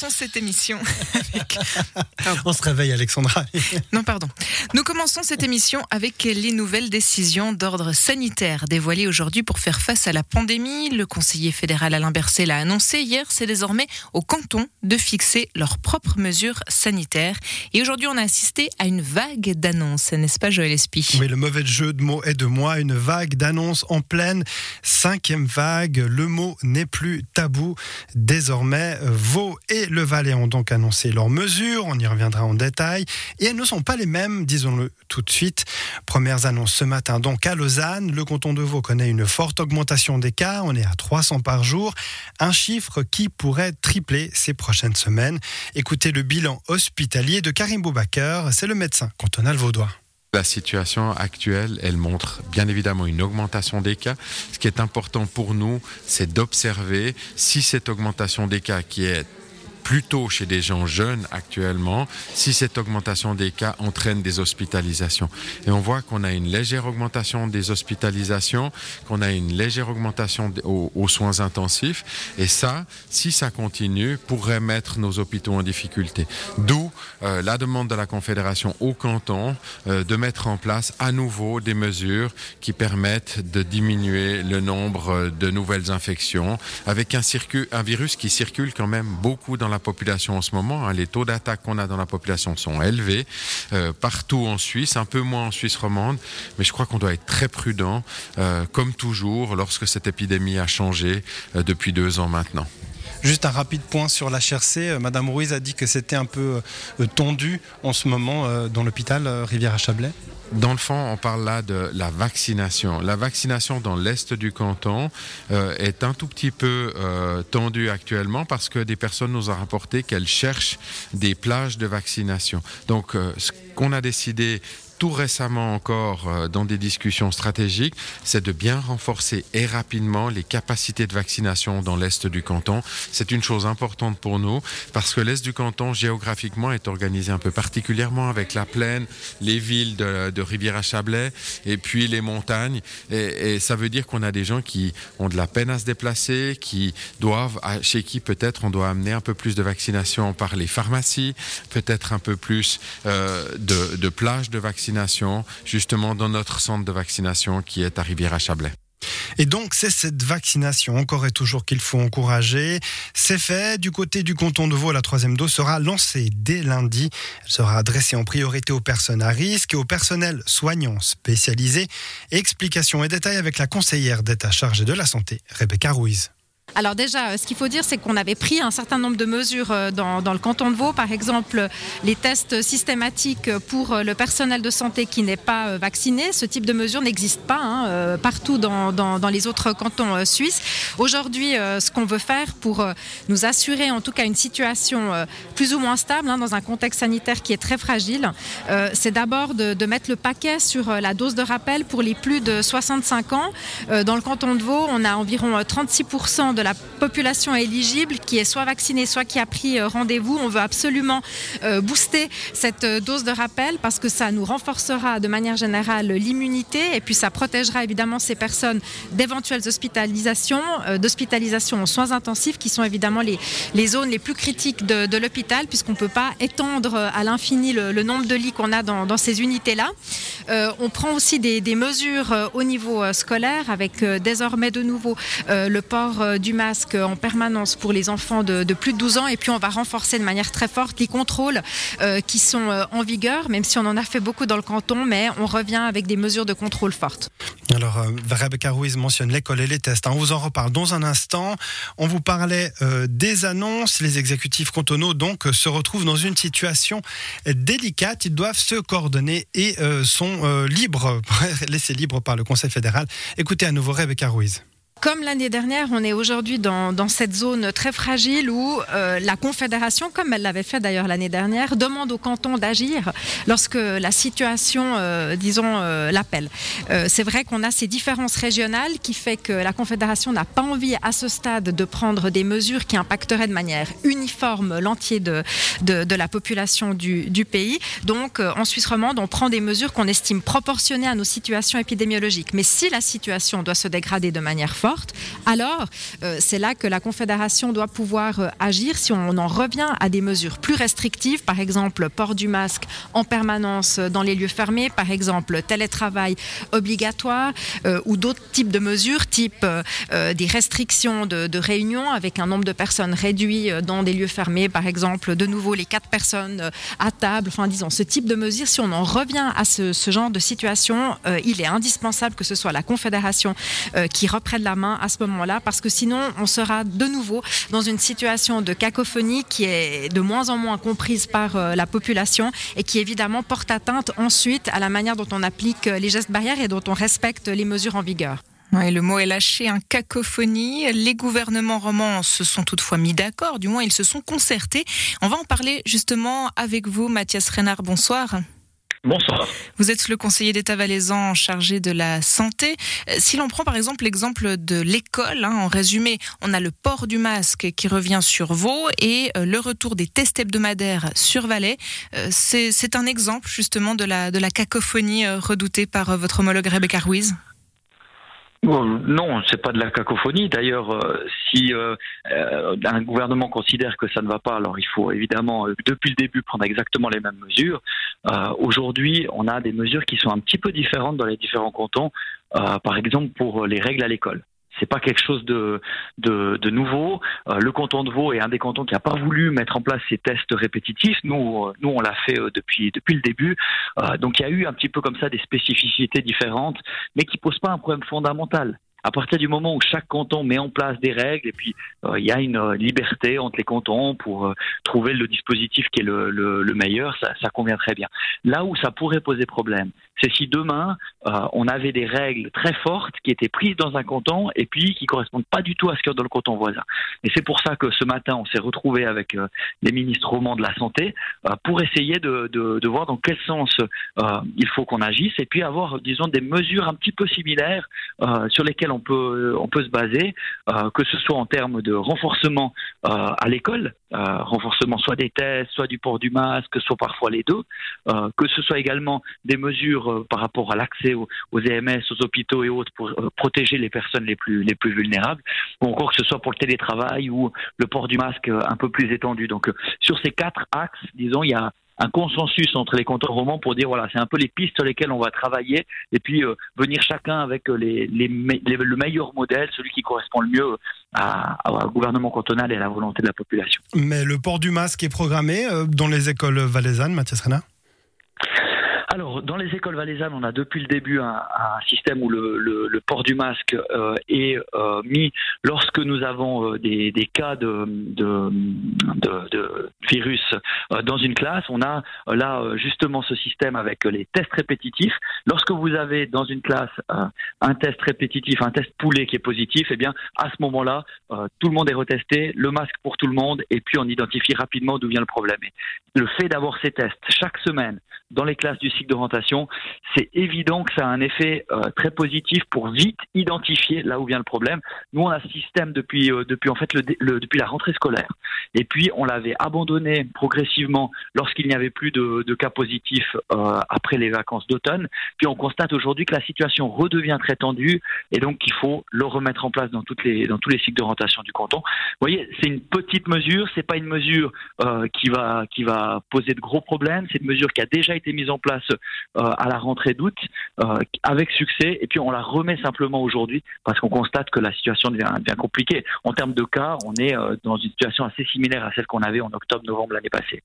Commençons cette émission avec... On se réveille, Alexandra. Non, pardon. Nous commençons cette émission avec les nouvelles décisions d'ordre sanitaire dévoilées aujourd'hui pour faire face à la pandémie. Le conseiller fédéral Alain Berset l'a annoncé hier. C'est désormais au canton de fixer leurs propres mesures sanitaires. Et aujourd'hui, on a assisté à une vague d'annonces, n'est-ce pas, Joël Espy? Oui, le mauvais jeu de mots est de moi. Une vague d'annonces en pleine cinquième vague. Le mot n'est plus tabou. Désormais, Vaud et le Valais ont donc annoncé leurs mesures. On y reviendra en détail. Et elles ne sont pas les mêmes, disons-le tout de suite. Premières annonces ce matin donc à Lausanne. Le canton de Vaud connaît une forte augmentation des cas. On est à 300 par jour. Un chiffre qui pourrait tripler ces prochaines semaines. Écoutez le bilan hospitalier de Karim Boubaker. C'est le médecin cantonal vaudois. La situation actuelle, elle montre bien évidemment une augmentation des cas. Ce qui est important pour nous, c'est d'observer si cette augmentation des cas qui est plutôt chez des gens jeunes actuellement, si cette augmentation des cas entraîne des hospitalisations. Et on voit qu'on a une légère augmentation des hospitalisations, qu'on a une légère augmentation aux, soins intensifs. Et ça, si ça continue, pourrait mettre nos hôpitaux en difficulté. D'où euh, la demande de la Confédération au canton euh, de mettre en place à nouveau des mesures qui permettent de diminuer le nombre de nouvelles infections avec un, un virus qui circule quand même beaucoup dans la population en ce moment. Hein. Les taux d'attaque qu'on a dans la population sont élevés euh, partout en Suisse, un peu moins en Suisse romande, mais je crois qu'on doit être très prudent, euh, comme toujours, lorsque cette épidémie a changé euh, depuis deux ans maintenant. Juste un rapide point sur la l'HRC. Madame Ruiz a dit que c'était un peu tendu en ce moment dans l'hôpital Rivière-à-Chablais. Dans le fond, on parle là de la vaccination. La vaccination dans l'est du canton euh, est un tout petit peu euh, tendue actuellement parce que des personnes nous ont rapporté qu'elles cherchent des plages de vaccination. Donc, euh, ce qu'on a décidé tout récemment encore euh, dans des discussions stratégiques, c'est de bien renforcer et rapidement les capacités de vaccination dans l'Est du canton. C'est une chose importante pour nous parce que l'Est du canton, géographiquement, est organisé un peu particulièrement avec la plaine, les villes de, Rivière-à-Chablais et puis les montagnes. Et, et ça veut dire qu'on a des gens qui ont de la peine à se déplacer, qui doivent, chez qui peut-être on doit amener un peu plus de vaccination par les pharmacies, peut-être un peu plus euh, de, de plages de vaccination justement dans notre centre de vaccination qui est à Rivière-à-Chablais. Et donc, c'est cette vaccination encore et toujours qu'il faut encourager. C'est fait. Du côté du canton de Vaud, la troisième dose sera lancée dès lundi. Elle sera adressée en priorité aux personnes à risque et au personnel soignant spécialisé. Explications et détails avec la conseillère d'État chargée de la santé, Rebecca Ruiz. Alors déjà, euh, ce qu'il faut dire, c'est qu'on avait pris un certain nombre de mesures euh, dans, le canton de Vaud. Par exemple, les tests systématiques pour euh, le personnel de santé qui n'est pas vacciné. Ce type de mesure n'existe pas hein, partout dans, les autres cantons suisses. Aujourd'hui, ce qu'on veut faire pour nous assurer en tout cas une situation plus ou moins stable hein, dans un contexte sanitaire qui est très fragile, c'est d'abord de, de, mettre le paquet sur la dose de rappel pour les plus de 65 ans. Dans le canton de Vaud, on a environ 36% de la population éligible qui est soit vaccinée, soit qui a pris euh, rendez-vous. On veut absolument euh, booster cette euh, dose de rappel parce que ça nous renforcera de manière générale l'immunité et puis ça protégera évidemment ces personnes d'éventuelles hospitalisations, d'hospitalisation en soins intensifs qui sont évidemment les, les zones les plus critiques de, l'hôpital puisqu'on ne peut pas étendre à l'infini le, nombre de lits qu'on a dans, ces unités-là. on prend aussi des mesures au niveau scolaire avec désormais de nouveau le port du du masque en permanence pour les enfants de, plus de 12 ans et puis on va renforcer de manière très forte les contrôles euh, qui sont euh, en vigueur, même si on en a fait beaucoup dans le canton, mais on revient avec des mesures de contrôle fortes. Alors, euh, Rebecca Ruiz mentionne l'école et les tests. Hein. On vous en reparle dans un instant. On vous parlait des annonces. Les exécutifs cantonaux, donc, se retrouvent dans une situation délicate. Ils doivent se coordonner et sont libres, laissés libres par le Conseil fédéral. Écoutez à nouveau Rebecca Ruiz. Comme l'année dernière, on est aujourd'hui dans, cette zone très fragile où euh, la Confédération, comme elle l'avait fait d'ailleurs l'année dernière, demande au canton d'agir lorsque la situation, euh, disons, euh, l'appelle. C'est vrai qu'on a ces différences régionales qui fait que la Confédération n'a pas envie à ce stade de prendre des mesures qui impacteraient de manière uniforme l'entier de, de, de, la population du, du pays. Donc, en Suisse romande, on prend des mesures qu'on estime proportionnées à nos situations épidémiologiques. Mais si la situation doit se dégrader de manière forte, alors euh, c'est là que la Confédération doit pouvoir euh, agir si on en revient à des mesures plus restrictives, par exemple port du masque en permanence dans les lieux fermés, par exemple télétravail obligatoire euh, ou d'autres types de mesures, type des restrictions de, de réunion avec un nombre de personnes réduit dans des lieux fermés, par exemple de nouveau les quatre personnes à table, enfin disons ce type de mesures, si on en revient à ce, ce genre de situation, il est indispensable que ce soit la Confédération qui reprenne la à ce moment-là, parce que sinon on sera de nouveau dans une situation de cacophonie qui est de moins en moins comprise par euh, la population et qui évidemment porte atteinte ensuite à la manière dont on applique euh, les gestes barrières et dont on respecte les mesures en vigueur. Ouais, le mot est lâché, un cacophonie. Les gouvernements romans se sont toutefois mis d'accord, du moins ils se sont concertés. On va en parler justement avec vous, Mathias Renard. Bonsoir. Bonsoir. Vous êtes le conseiller d'État valaisan chargé de la santé. Si l'on prend par exemple l'exemple de l'école, hein, en résumé, on a le port du masque qui revient sur Vaud et euh, le retour des tests hebdomadaires sur Valais. Euh, C'est un exemple justement de la, de la cacophonie euh, redoutée par votre homologue Rebecca Ruiz non, c'est pas de la cacophonie. D'ailleurs, euh, si euh, euh, un gouvernement considère que ça ne va pas, alors il faut évidemment, depuis le début, prendre exactement les mêmes mesures. Aujourd'hui, on a des mesures qui sont un petit peu différentes dans les différents cantons. Par exemple, pour les règles à l'école. C'est pas quelque chose de, de, nouveau. Euh, le canton de Vaud est un des cantons qui n'a pas voulu mettre en place ces tests répétitifs. Nous, euh, nous on l'a fait euh, depuis, depuis le début. Donc il y a eu un petit peu comme ça des spécificités différentes, mais qui posent pas un problème fondamental. À partir du moment où chaque canton met en place des règles et puis euh, il y a une euh, liberté entre les cantons pour euh, trouver le dispositif qui est le, le, le meilleur, ça, convient très bien. Là où ça pourrait poser problème, c'est si demain euh, on avait des règles très fortes qui étaient prises dans un canton et puis qui correspondent pas du tout à ce qu'il y a dans le canton voisin. Et c'est pour ça que ce matin on s'est retrouvé avec euh, les ministres romans de la santé euh, pour essayer de, de, voir dans quel sens il faut qu'on agisse et puis avoir disons des mesures un petit peu similaires sur lesquelles on peut on peut se baser, que ce soit en termes de renforcement à l'école, renforcement soit des tests, soit du port du masque, soit parfois les deux, que ce soit également des mesures euh, par rapport à l'accès aux, aux, EMS, aux hôpitaux et autres pour euh, protéger les personnes les plus, les plus vulnérables, ou encore que ce soit pour le télétravail ou le port du masque euh, un peu plus étendu. Donc sur ces quatre axes, disons, il y a un consensus entre les cantons romans pour dire voilà, c'est un peu les pistes sur lesquelles on va travailler et puis euh, venir chacun avec les, le meilleur modèle, celui qui correspond le mieux au gouvernement cantonal et à la volonté de la population. Mais le port du masque est programmé euh, dans les écoles valaisannes, Mathias Renard alors, dans les écoles valaisannes, on a depuis le début un, système où le, port du masque euh, est euh, mis lorsque nous avons euh, des, cas de, de, virus dans une classe. On a là justement ce système avec les tests répétitifs. Lorsque vous avez dans une classe un test répétitif, un test poulet qui est positif, eh bien à ce moment-là, tout le monde est retesté, le masque pour tout le monde, et puis on identifie rapidement d'où vient le problème. Et le fait d'avoir ces tests chaque semaine dans les classes du cycle d'orientation, c'est évident que ça a un effet euh, très positif pour vite identifier là où vient le problème. Nous, on a ce système depuis, euh, depuis, en fait, depuis la rentrée scolaire. Et puis, on l'avait abandonné progressivement lorsqu'il n'y avait plus de, cas positifs euh, après les vacances d'automne. Puis, on constate aujourd'hui que la situation redevient très tendue et donc qu'il faut le remettre en place dans, toutes les, dans tous les cycles d'orientation du canton. Vous voyez, c'est une petite mesure, c'est pas une mesure qui, va, qui va poser de gros problèmes, c'est une mesure qui a déjà été mise en place euh, à la rentrée d'août euh, avec succès. Et puis on la remet simplement aujourd'hui parce qu'on constate que la situation devient, devient, compliquée. En termes de cas, on est euh, dans une situation assez similaire à celle qu'on avait en octobre-novembre l'année passée.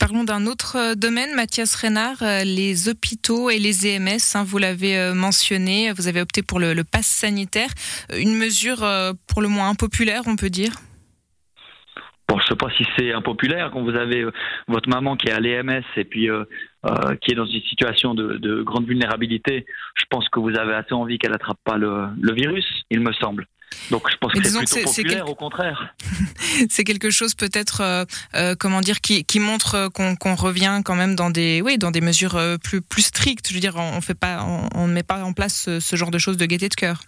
Parlons d'un autre domaine, Mathias Renard, les hôpitaux et les EMS, hein, vous l'avez mentionné, vous avez opté pour le, le pass sanitaire, une mesure pour le moins impopulaire, on peut dire Bon, je sais pas si c'est impopulaire quand vous avez euh, votre maman qui est à l'EMS et puis euh, euh, qui est dans une situation de, de, grande vulnérabilité. Je pense que vous avez assez envie qu'elle attrape pas le, le virus, il me semble. Donc je pense que c'est plutôt populaire, au contraire. c'est quelque chose peut-être, euh, euh, comment dire, qui, qui montre qu'on revient quand même dans des, oui, dans des mesures plus plus strictes. Je veux dire, on, pas, on ne met pas en place ce genre de choses de gaieté de cœur.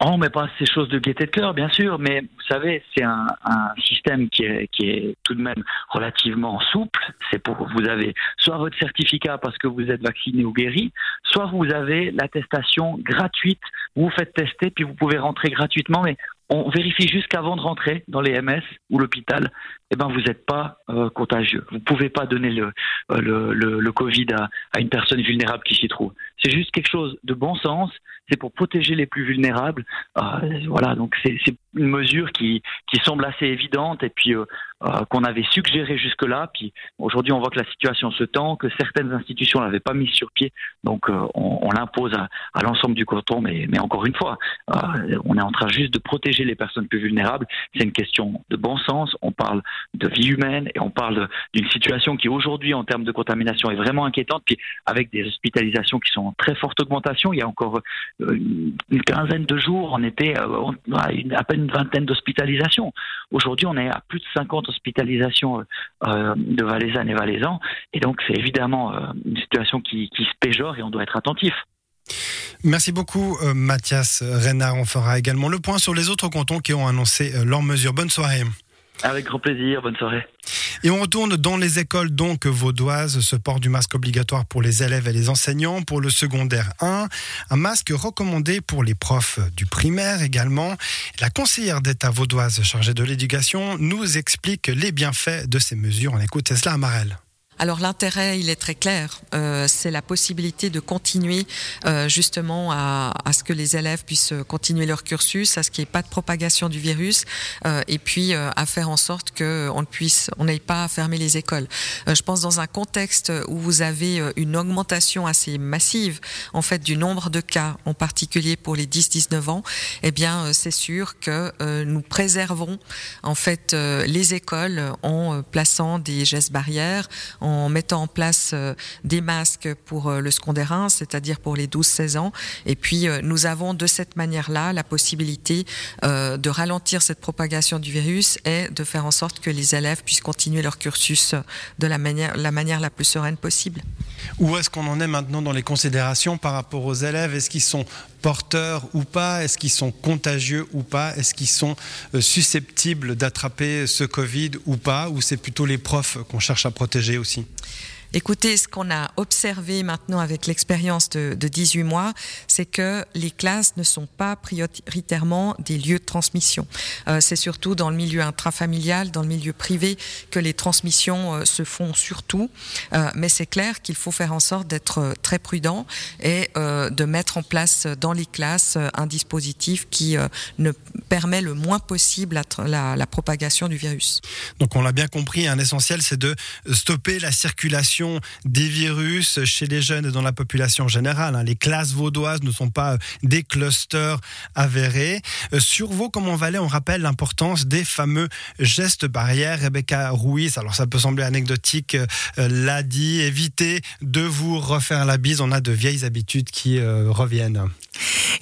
On met pas ces choses de gaieté de cœur, bien sûr, mais vous savez, c'est un, un, système qui est, qui est tout de même relativement souple. C'est pour vous avez soit votre certificat parce que vous êtes vacciné ou guéri, soit vous avez l'attestation gratuite. Vous vous faites tester, puis vous pouvez rentrer gratuitement, mais on vérifie jusqu'avant de rentrer dans les MS ou l'hôpital, eh ben vous n'êtes pas euh, contagieux. Vous ne pouvez pas donner le, euh, le, le, le Covid à, à, une personne vulnérable qui s'y trouve. C'est juste quelque chose de bon sens. C'est pour protéger les plus vulnérables. Euh, voilà, donc c'est une mesure qui, qui semble assez évidente et puis euh, euh, qu'on avait suggéré jusque-là. Puis aujourd'hui, on voit que la situation se tend, que certaines institutions l'avaient pas mise sur pied, donc euh, on, on l'impose à, à l'ensemble du canton. Mais, mais encore une fois, euh, on est en train juste de protéger les personnes plus vulnérables. C'est une question de bon sens. On parle de vie humaine et on parle d'une situation qui aujourd'hui, en termes de contamination, est vraiment inquiétante. Puis avec des hospitalisations qui sont en très forte augmentation, il y a encore une quinzaine de jours, on était à peine une vingtaine d'hospitalisations. Aujourd'hui, on est à plus de 50 hospitalisations euh, euh, de Valaisannes et Valaisans. Et donc, c'est évidemment euh, une situation qui, se péjore et on doit être attentif. Merci beaucoup, Mathias Renard. On fera également le point sur les autres cantons qui ont annoncé leurs mesures. Bonne soirée. Avec grand plaisir, bonne soirée. Et on retourne dans les écoles donc vaudoises, ce port du masque obligatoire pour les élèves et les enseignants, pour le secondaire 1, un masque recommandé pour les profs du primaire également. La conseillère d'État vaudoise chargée de l'éducation nous explique les bienfaits de ces mesures. On écoute Tesla Amarel. Alors l'intérêt, il est très clair. Euh, c'est la possibilité de continuer euh, justement à, à, ce que les élèves puissent continuer leur cursus, à ce qu'il n'y ait pas de propagation du virus, euh, et puis euh, à faire en sorte qu'on ne puisse, on n'aille pas à fermer les écoles. Euh, je pense dans un contexte où vous avez euh, une augmentation assez massive en fait du nombre de cas, en particulier pour les 10-19 ans, eh bien c'est sûr que nous préservons en fait les écoles en plaçant des gestes barrières en mettant en place euh, des masques pour euh, le secondaire 1, c'est-à-dire pour les 12-16 ans. Et puis, euh, nous avons de cette manière-là la possibilité de ralentir cette propagation du virus et de faire en sorte que les élèves puissent continuer leur cursus de la manière la, manière la plus sereine possible. Où est-ce qu'on en est maintenant dans les considérations par rapport aux élèves? Est-ce qu'ils sont porteurs ou pas Est-ce qu'ils sont contagieux ou pas Est-ce qu'ils sont susceptibles d'attraper ce Covid ou pas Ou c'est plutôt les profs qu'on cherche à protéger aussi? Écoutez, ce qu'on a observé maintenant avec l'expérience de, de, 18 mois, c'est que les classes ne sont pas prioritairement des lieux de transmission. Euh, c'est surtout dans le milieu intrafamilial, dans le milieu privé, que les transmissions euh, se font surtout. Euh, mais c'est clair qu'il faut faire en sorte d'être très prudent et de mettre en place dans les classes un dispositif qui ne permet le moins possible la propagation du virus. Donc on l'a bien compris, un essentiel, c'est de stopper la circulation des virus chez les jeunes et dans la population générale. Les classes vaudoises ne sont pas des clusters avérés. Euh, sur Vaud, comme on Valais, on rappelle l'importance des fameux gestes barrières. Rebecca Ruiz, alors ça peut sembler anecdotique, euh, l'a dit, évitez de vous refaire la bise. On a de vieilles habitudes qui euh, reviennent.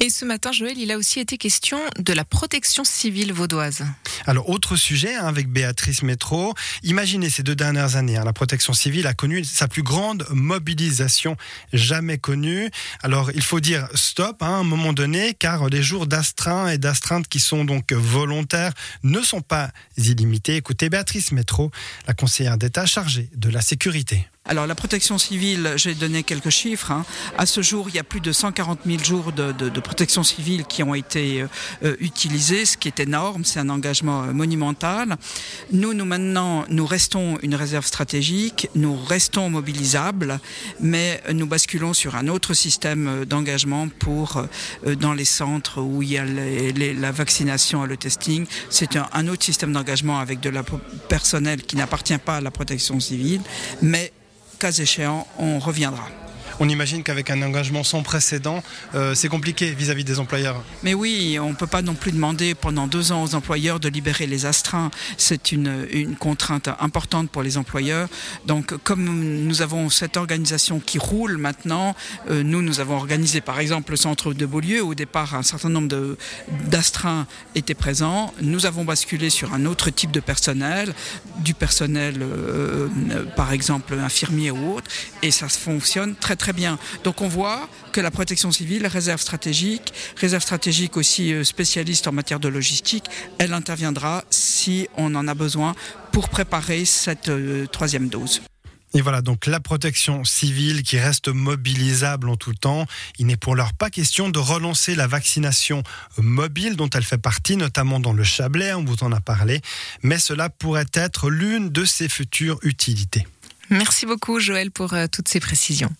Et ce matin, Joël, il a aussi été question de la protection civile vaudoise. Alors, autre sujet hein, avec Béatrice Métro. Imaginez ces deux dernières années, hein, la protection civile a connu sa plus grande mobilisation jamais connue. Alors, il faut dire stop hein, à un moment donné, car les jours d'astreinte et d'astreinte qui sont donc volontaires ne sont pas illimités. Écoutez Béatrice Métro, la conseillère d'État chargée de la sécurité. Alors la protection civile, j'ai donné quelques chiffres. Hein. À ce jour, il y a plus de 140 000 jours de, de, de protection civile qui ont été euh, utilisés, ce qui est énorme. C'est un engagement euh, monumental. Nous, nous maintenant, nous restons une réserve stratégique, nous restons mobilisables, mais nous basculons sur un autre système euh, d'engagement pour euh, dans les centres où il y a les, les, la vaccination et le testing. C'est un, un autre système d'engagement avec de la personnel qui n'appartient pas à la protection civile, mais cas échéant, on reviendra. On imagine qu'avec un engagement sans précédent, euh, c'est compliqué vis-à-vis des employeurs. Mais oui, on ne peut pas non plus demander pendant deux ans aux employeurs de libérer les astreints. C'est une, contrainte importante pour les employeurs. Donc comme nous avons cette organisation qui roule maintenant, euh, nous, nous avons organisé par exemple le centre de Beaulieu. Au départ, un certain nombre d'astreints étaient présents. Nous avons basculé sur un autre type de personnel, du personnel euh, par exemple infirmier ou autre, et ça fonctionne très très bien. Donc on voit que la protection civile, réserve stratégique, réserve stratégique aussi euh, spécialiste en matière de logistique, elle interviendra si on en a besoin pour préparer cette euh, troisième dose. Et voilà, donc la protection civile qui reste mobilisable en tout temps. Il n'est pour l'heure pas question de relancer la vaccination mobile dont elle fait partie, notamment dans le Chablais, on vous en a parlé, mais cela pourrait être l'une de ses futures utilités. Merci beaucoup Joël pour euh, toutes ces précisions.